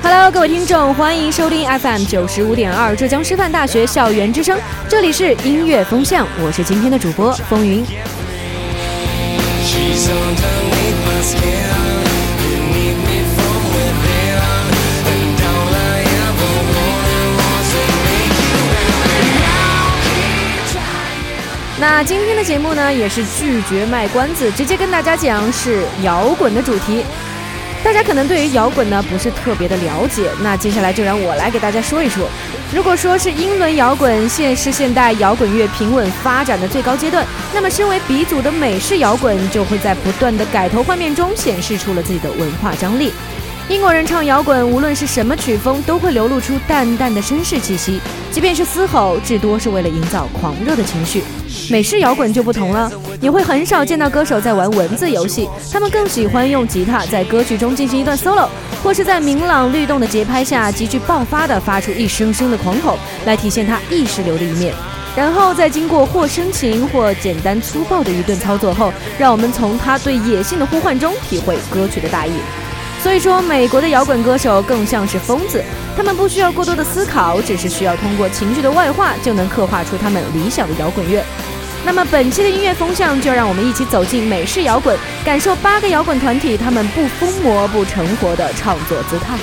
Hello，各位听众，欢迎收听 FM 九十五点二浙江师范大学校园之声，这里是音乐风向，我是今天的主播风云。那今天的节目呢，也是拒绝卖关子，直接跟大家讲是摇滚的主题。大家可能对于摇滚呢不是特别的了解，那接下来就让我来给大家说一说。如果说是英伦摇滚现是现代摇滚乐平稳发展的最高阶段，那么身为鼻祖的美式摇滚就会在不断的改头换面中显示出了自己的文化张力。英国人唱摇滚，无论是什么曲风，都会流露出淡淡的绅士气息，即便是嘶吼，至多是为了营造狂热的情绪。美式摇滚就不同了，你会很少见到歌手在玩文字游戏，他们更喜欢用吉他在歌曲中进行一段 solo，或是在明朗律动的节拍下极具爆发的发出一声声的狂吼，来体现他意识流的一面。然后在经过或深情或简单粗暴的一顿操作后，让我们从他对野性的呼唤中体会歌曲的大意。所以说，美国的摇滚歌手更像是疯子，他们不需要过多的思考，只是需要通过情绪的外化，就能刻画出他们理想的摇滚乐。那么本期的音乐风向，就让我们一起走进美式摇滚，感受八个摇滚团体他们不疯魔不成活的创作姿态。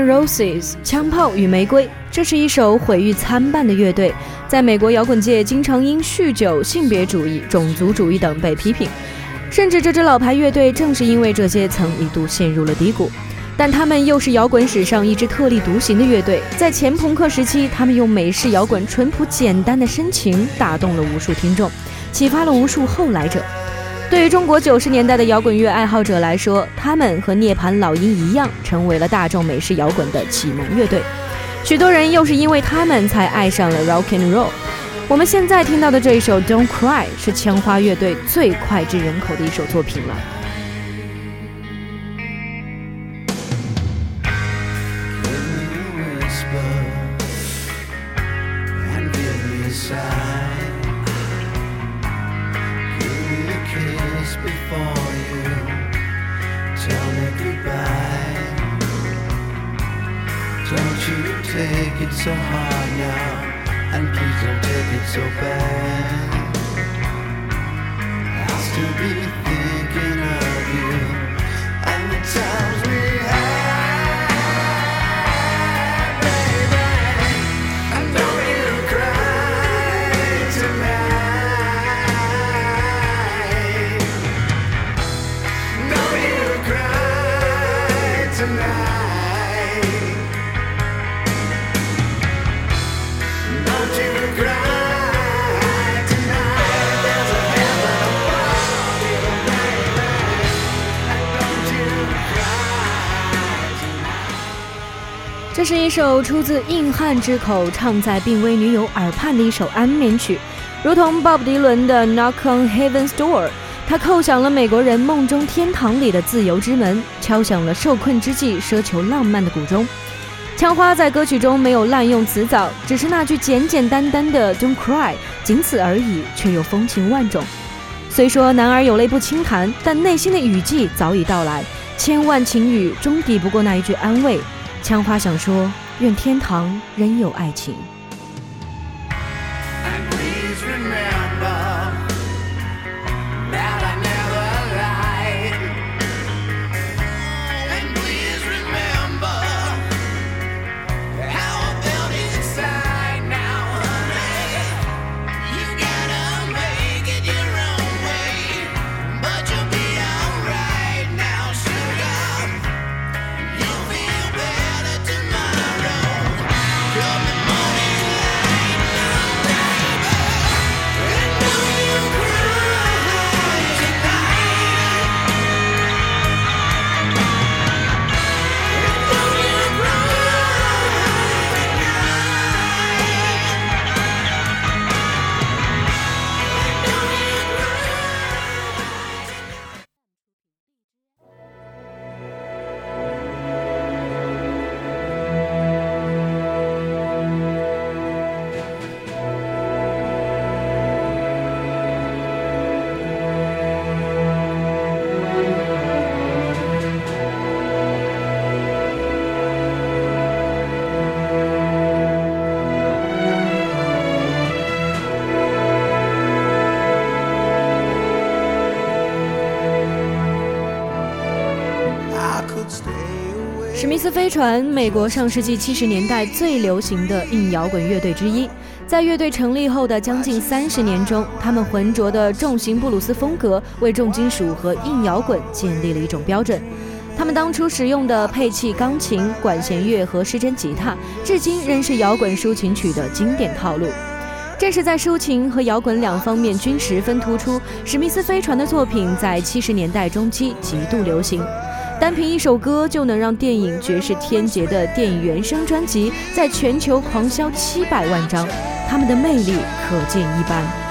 And Roses，枪炮与玫瑰，这是一首毁誉参半的乐队，在美国摇滚界经常因酗酒、性别主义、种族主义等被批评，甚至这支老牌乐队正是因为这些曾一度陷入了低谷。但他们又是摇滚史上一支特立独行的乐队，在前朋克时期，他们用美式摇滚淳朴简单的深情打动了无数听众，启发了无数后来者。对于中国九十年代的摇滚乐爱好者来说，他们和涅槃老鹰一样，成为了大众美式摇滚的启蒙乐队。许多人又是因为他们才爱上了 rock and roll。我们现在听到的这一首《Don't Cry》是枪花乐队最脍炙人口的一首作品了。don't take it so bad. I'll still be 这是一首出自硬汉之口、唱在病危女友耳畔的一首安眠曲，如同鲍勃迪伦的《Knock on Heaven's Door》，它叩响了美国人梦中天堂里的自由之门，敲响了受困之际奢求浪漫的鼓钟。枪花在歌曲中没有滥用词藻，只是那句简简单单的 "Don't cry"，仅此而已，却又风情万种。虽说男儿有泪不轻弹，但内心的雨季早已到来，千万情雨终抵不过那一句安慰。枪花想说：“愿天堂仍有爱情。”史密斯飞船，美国上世纪七十年代最流行的硬摇滚乐队之一。在乐队成立后的将近三十年中，他们浑浊的重型布鲁斯风格为重金属和硬摇滚建立了一种标准。他们当初使用的配器钢琴、管弦乐和失真吉他，至今仍是摇滚抒情曲的经典套路。正是在抒情和摇滚两方面均十分突出，史密斯飞船的作品在七十年代中期极度流行。单凭一首歌就能让电影《绝世天劫》的电影原声专辑在全球狂销七百万张，他们的魅力可见一斑。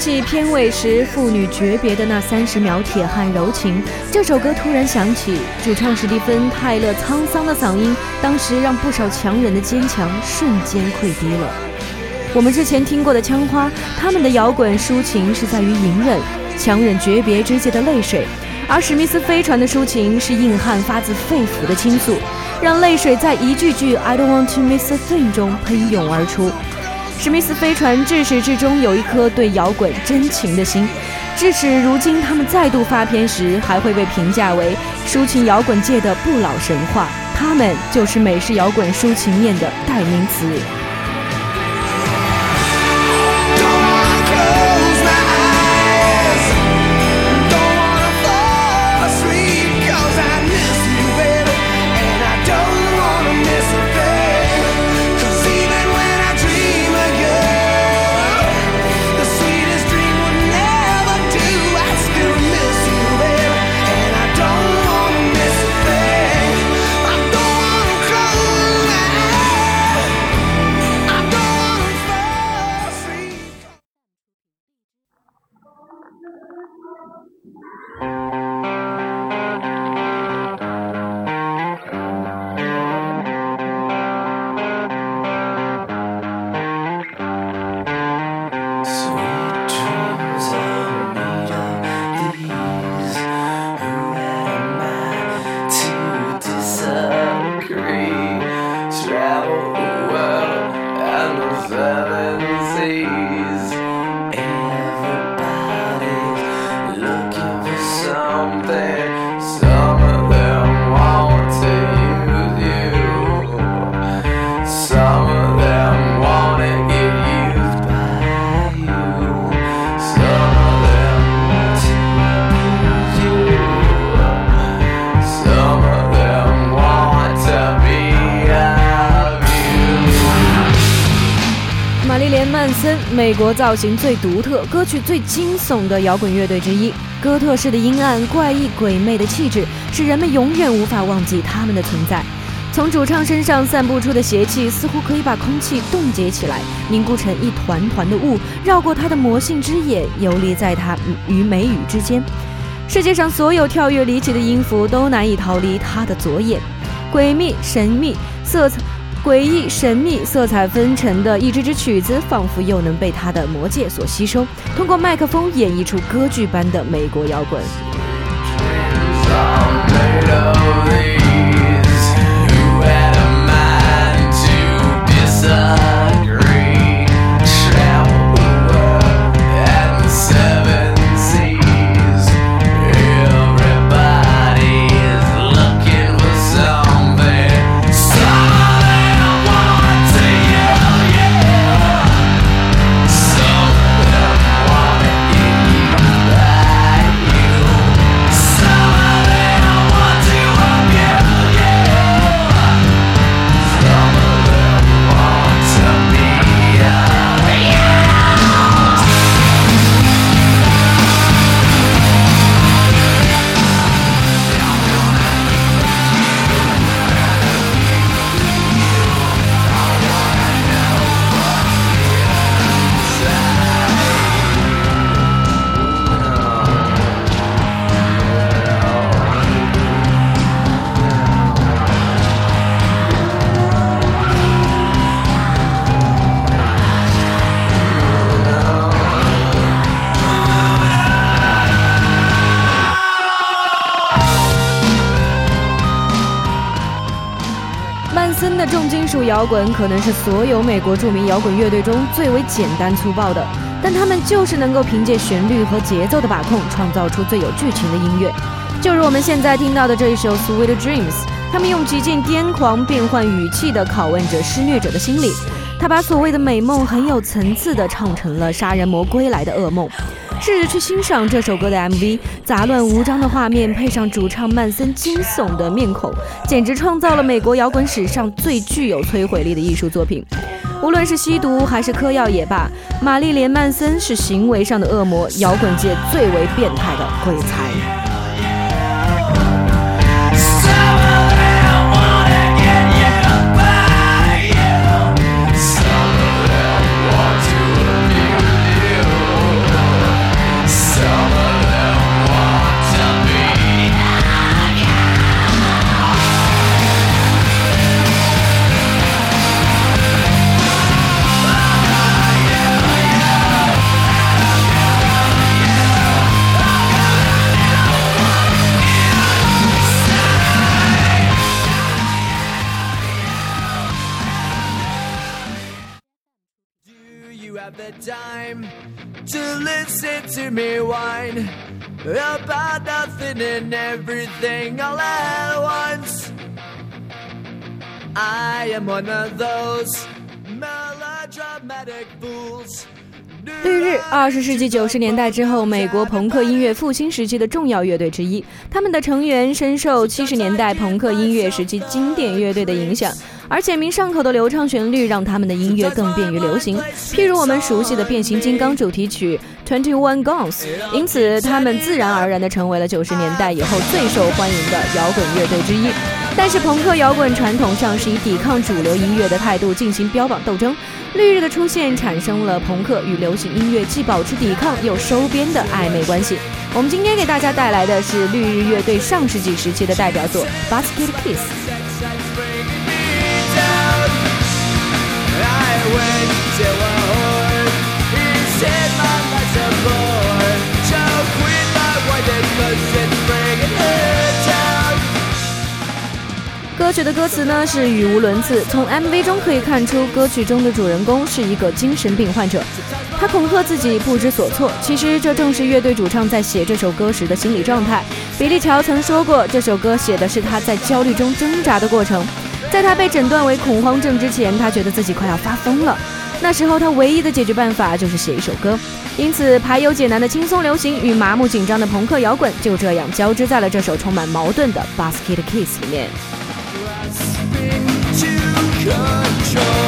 起片尾时父女诀别的那三十秒铁汉柔情，这首歌突然响起，主唱史蒂芬·泰勒沧桑的嗓音，当时让不少强忍的坚强瞬间溃堤了。我们之前听过的枪花，他们的摇滚抒情是在于隐忍，强忍诀别之际的泪水；而史密斯飞船的抒情是硬汉发自肺腑的倾诉，让泪水在一句句 “I don't want to miss a thing” 中喷涌而出。史密斯飞船至始至终有一颗对摇滚真情的心，至此如今他们再度发片时，还会被评价为抒情摇滚界的不老神话。他们就是美式摇滚抒情面的代名词。国造型最独特、歌曲最惊悚的摇滚乐队之一，哥特式的阴暗、怪异、鬼魅的气质，使人们永远无法忘记他们的存在。从主唱身上散布出的邪气，似乎可以把空气冻结起来，凝固成一团团的雾，绕过他的魔性之眼，游离在他与眉宇之间。世界上所有跳跃离奇的音符都难以逃离他的左眼，诡秘、神秘、色彩。诡异、神秘、色彩纷呈的一支支曲子，仿佛又能被他的魔戒所吸收，通过麦克风演绎出歌剧般的美国摇滚。重金属摇滚可能是所有美国著名摇滚乐队中最为简单粗暴的，但他们就是能够凭借旋律和节奏的把控，创造出最有剧情的音乐。就如我们现在听到的这一首《Sweet Dreams》，他们用极尽癫狂变换语气的拷问着施虐者的心理。他把所谓的美梦很有层次地唱成了杀人魔归来的噩梦。试着去欣赏这首歌的 MV，杂乱无章的画面配上主唱曼森惊悚的面孔，简直创造了美国摇滚史上最具有摧毁力的艺术作品。无论是吸毒还是嗑药也罢，玛丽莲·曼森是行为上的恶魔，摇滚界最为变态的鬼才。Am one of those melodramatic fools. 绿日，二十世纪九十年代之后，美国朋克音乐复兴时期的重要乐队之一。他们的成员深受七十年代朋克音乐时期经典乐队的影响。而简明上口的流畅旋律让他们的音乐更便于流行，譬如我们熟悉的变形金刚主题曲 Twenty One Guns，因此他们自然而然地成为了九十年代以后最受欢迎的摇滚乐队之一。但是朋克摇滚传统上是以抵抗主流音乐的态度进行标榜斗争，绿日的出现产生了朋克与流行音乐既保持抵抗又收编的暧昧关系。我们今天给大家带来的是绿日乐队上世纪时期的代表作 Basket Kiss。曲的歌词呢是语无伦次，从 MV 中可以看出，歌曲中的主人公是一个精神病患者，他恐吓自己不知所措。其实这正是乐队主唱在写这首歌时的心理状态。比利乔曾说过，这首歌写的是他在焦虑中挣扎的过程。在他被诊断为恐慌症之前，他觉得自己快要发疯了。那时候，他唯一的解决办法就是写一首歌。因此，排忧解难的轻松流行与麻木紧张的朋克摇滚就这样交织在了这首充满矛盾的《Basket Kiss》里面。control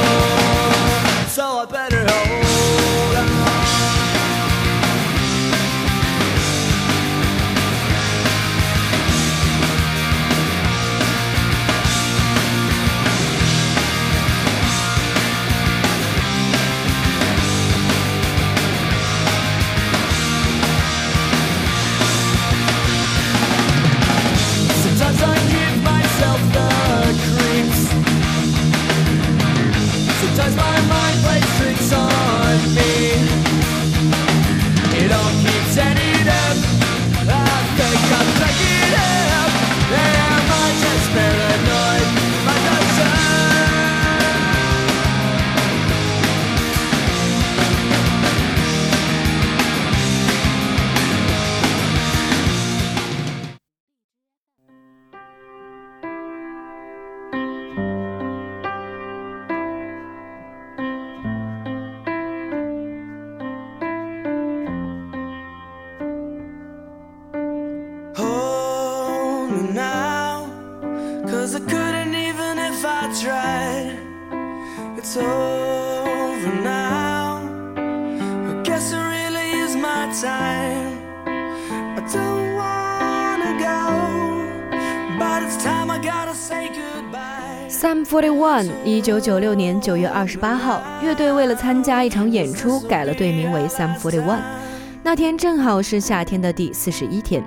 lyrics on Sam Forty One，一九九六年九月二十八号，乐队为了参加一场演出，改了队名为 Sam Forty One。那天正好是夏天的第四十一天。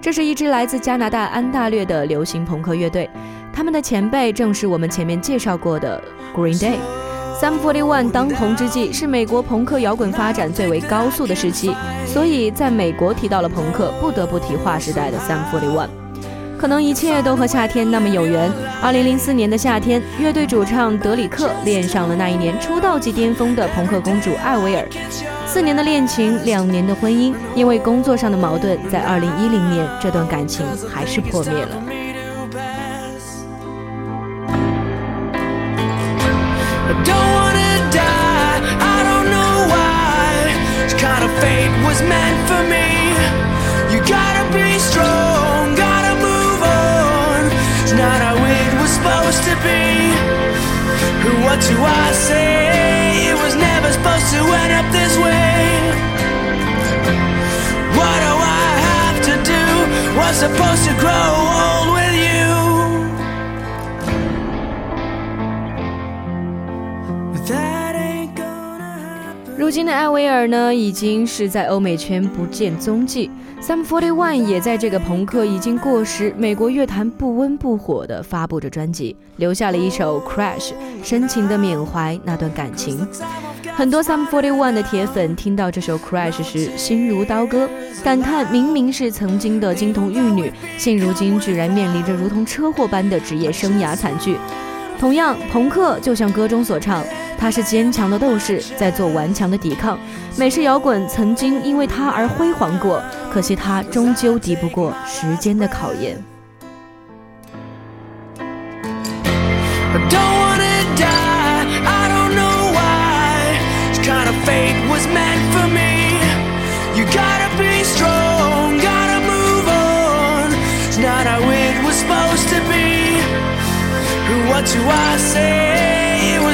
这是一支来自加拿大安大略的流行朋克乐队，他们的前辈正是我们前面介绍过的 Green Day。Sam Forty One 当红之际，是美国朋克摇滚发展最为高速的时期，所以在美国提到了朋克，不得不提划时代的 Sam Forty One。可能一切都和夏天那么有缘。二零零四年的夏天，乐队主唱德里克恋上了那一年出道即巅峰的朋克公主艾薇儿。四年的恋情，两年的婚姻，因为工作上的矛盾，在二零一零年，这段感情还是破灭了。What do I say? It was never supposed to end up this way. What do I have to do? Was supposed to grow old with you. That ain't gonna happen. 如今的艾薇儿呢，已经是在欧美圈不见踪迹。Sum Forty One 也在这个朋克已经过时、美国乐坛不温不火的发布着专辑，留下了一首 Crash，深情的缅怀那段感情。很多 Sum Forty One 的铁粉听到这首 Crash 时，心如刀割，感叹明明是曾经的金童玉女，现如今居然面临着如同车祸般的职业生涯惨剧。同样，朋克就像歌中所唱。他是坚强的斗士，在做顽强的抵抗。美式摇滚曾经因为他而辉煌过，可惜他终究敌不过时间的考验。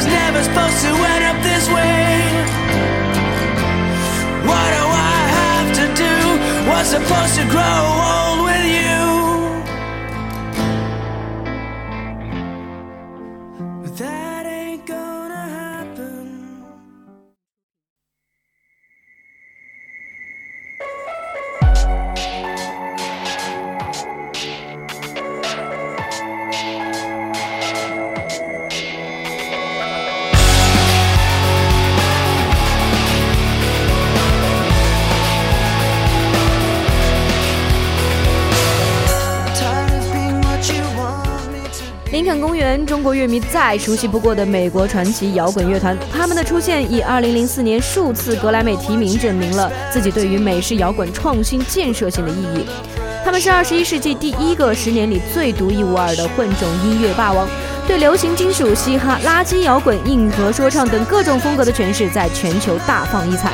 was never supposed to supposed to grow old 中国乐迷再熟悉不过的美国传奇摇滚乐团，他们的出现以2004年数次格莱美提名证明了自己对于美式摇滚创新建设性的意义。他们是21世纪第一个十年里最独一无二的混种音乐霸王，对流行金属、嘻哈、垃圾摇滚、硬核说唱等各种风格的诠释在全球大放异彩。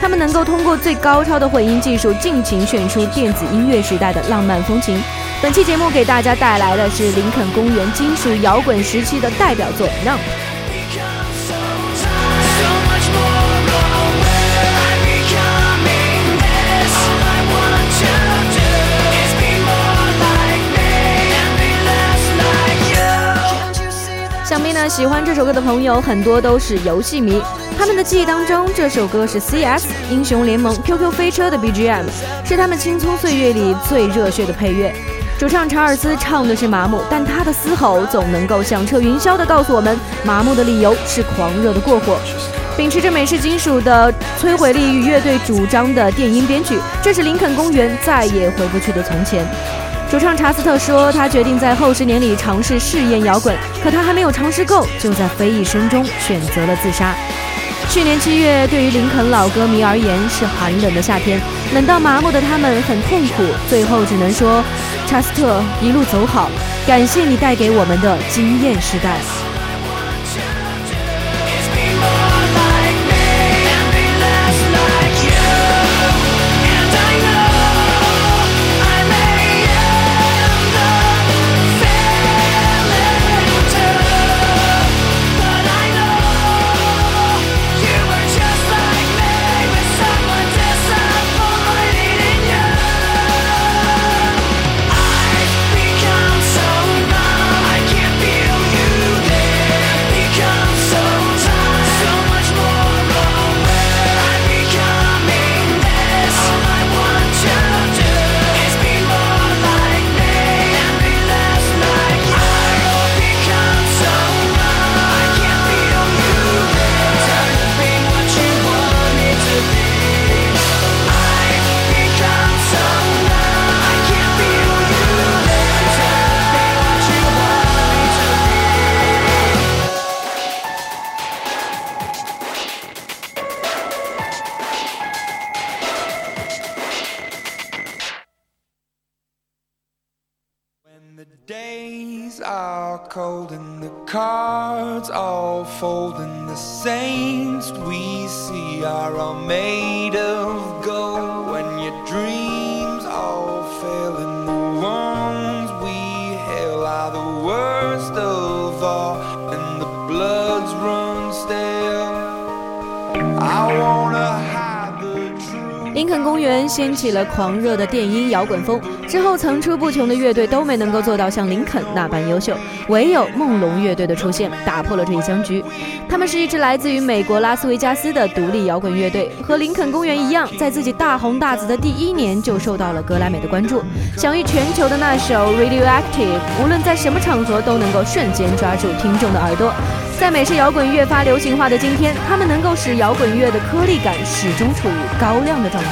他们能够通过最高超的混音技术，尽情炫出电子音乐时代的浪漫风情。本期节目给大家带来的是林肯公园金属摇滚时期的代表作《让》。想必呢，喜欢这首歌的朋友很多都是游戏迷，他们的记忆当中，这首歌是 CS 英雄联盟 QQ 飞车的 BGM，是他们青葱岁月里最热血的配乐。主唱查尔斯唱的是麻木，但他的嘶吼总能够响彻云霄的告诉我们，麻木的理由是狂热的过火。秉持着美式金属的摧毁力与乐队主张的电音编曲，这是林肯公园再也回不去的从前。主唱查斯特说，他决定在后十年里尝试试验摇滚，可他还没有尝试够，就在非议声中选择了自杀。去年七月，对于林肯老歌迷而言是寒冷的夏天，冷到麻木的他们很痛苦，最后只能说。查斯特，一路走好，感谢你带给我们的惊艳时代。林肯公园掀起了狂热的电音摇滚风，之后层出不穷的乐队都没能够做到像林肯那般优秀，唯有梦龙乐队的出现打破了这一僵局。他们是一支来自于美国拉斯维加斯的独立摇滚乐队，和林肯公园一样，在自己大红大紫的第一年就受到了格莱美的关注，享誉全球的那首《Radioactive》，无论在什么场合都能够瞬间抓住听众的耳朵。在美式摇滚越发流行化的今天，他们能够使摇滚乐的颗粒感始终处于高亮的状态。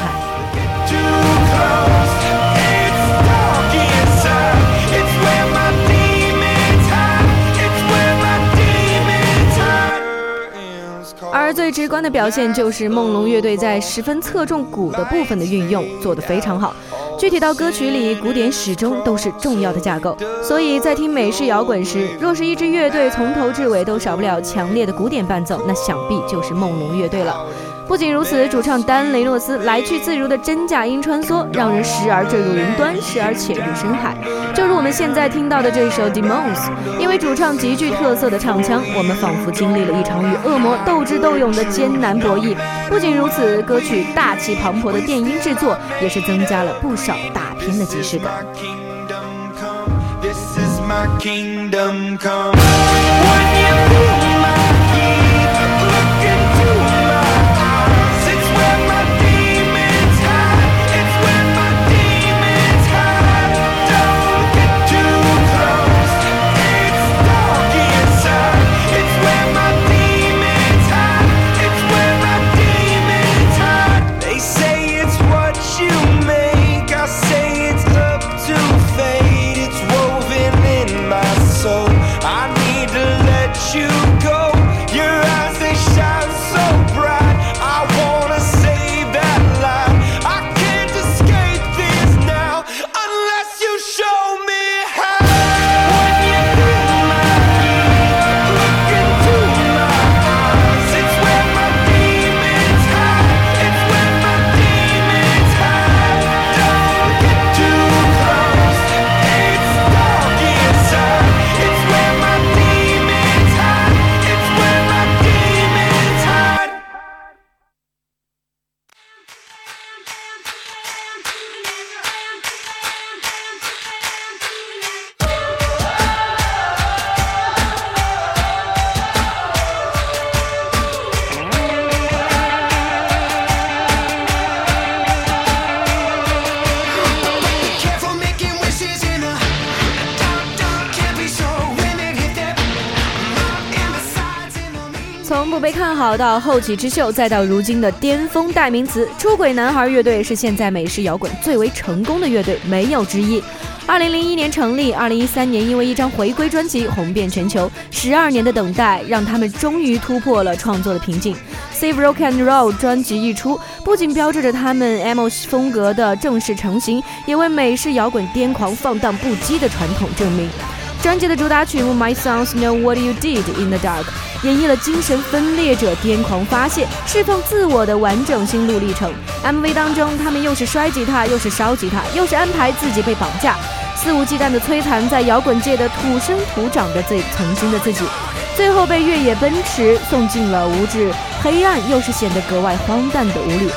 而最直观的表现就是梦龙乐队在十分侧重鼓的部分的运用做得非常好。具体到歌曲里，鼓点始终都是重要的架构，所以在听美式摇滚时，若是一支乐队从头至尾都少不了强烈的鼓点伴奏，那想必就是梦龙乐队了。不仅如此，主唱丹·雷诺斯来去自如的真假音穿梭，让人时而坠入云端，时而潜入深海。正如我们现在听到的这一首《Demons》，因为主唱极具特色的唱腔，我们仿佛经历了一场与恶魔斗智斗勇的艰难博弈。不仅如此，歌曲大气磅礴的电音制作，也是增加了不少大片的即视感。My kingdom come. When you 好到后起之秀，再到如今的巅峰代名词，出轨男孩乐队是现在美式摇滚最为成功的乐队，没有之一。二零零一年成立，二零一三年因为一张回归专辑红遍全球，十二年的等待让他们终于突破了创作的瓶颈。Save Rock and Roll 专辑一出，不仅标志着他们 emo 风格的正式成型，也为美式摇滚癫狂放荡不羁的传统证明。专辑的主打曲目《My Songs Know What You Did in the Dark》演绎了精神分裂者癫狂发泄、释放自我的完整心路历程。MV 当中，他们又是摔吉他，又是烧吉他，又是安排自己被绑架，肆无忌惮的摧残在摇滚界的土生土长的最曾经的自己，最后被越野奔驰送进了无知、黑暗，又是显得格外荒诞的无旅。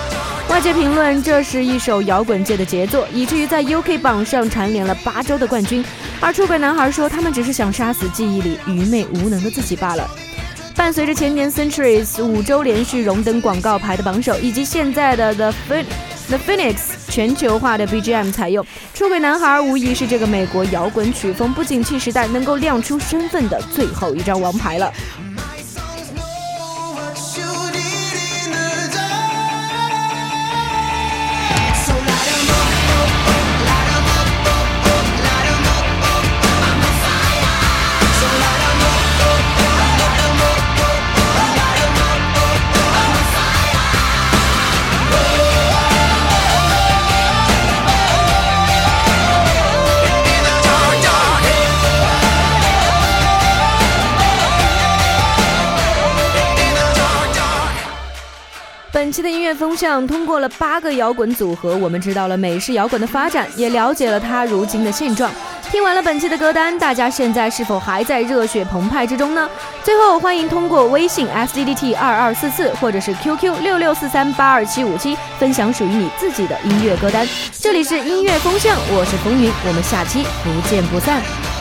外界评论这是一首摇滚界的杰作，以至于在 UK 榜上蝉联了八周的冠军。而出轨男孩说，他们只是想杀死记忆里愚昧无能的自己罢了。伴随着前年 Centuries 五周连续荣登广告牌的榜首，以及现在的 The Phoen The Phoenix 全球化的 BGM 采用，出轨男孩无疑是这个美国摇滚曲风不景气时代能够亮出身份的最后一张王牌了。期的音乐风向，通过了八个摇滚组合，我们知道了美式摇滚的发展，也了解了它如今的现状。听完了本期的歌单，大家现在是否还在热血澎湃之中呢？最后，欢迎通过微信 s d d t 二二四四，或者是 QQ 六六四三八二七五七，分享属于你自己的音乐歌单。这里是音乐风向，我是风云，我们下期不见不散。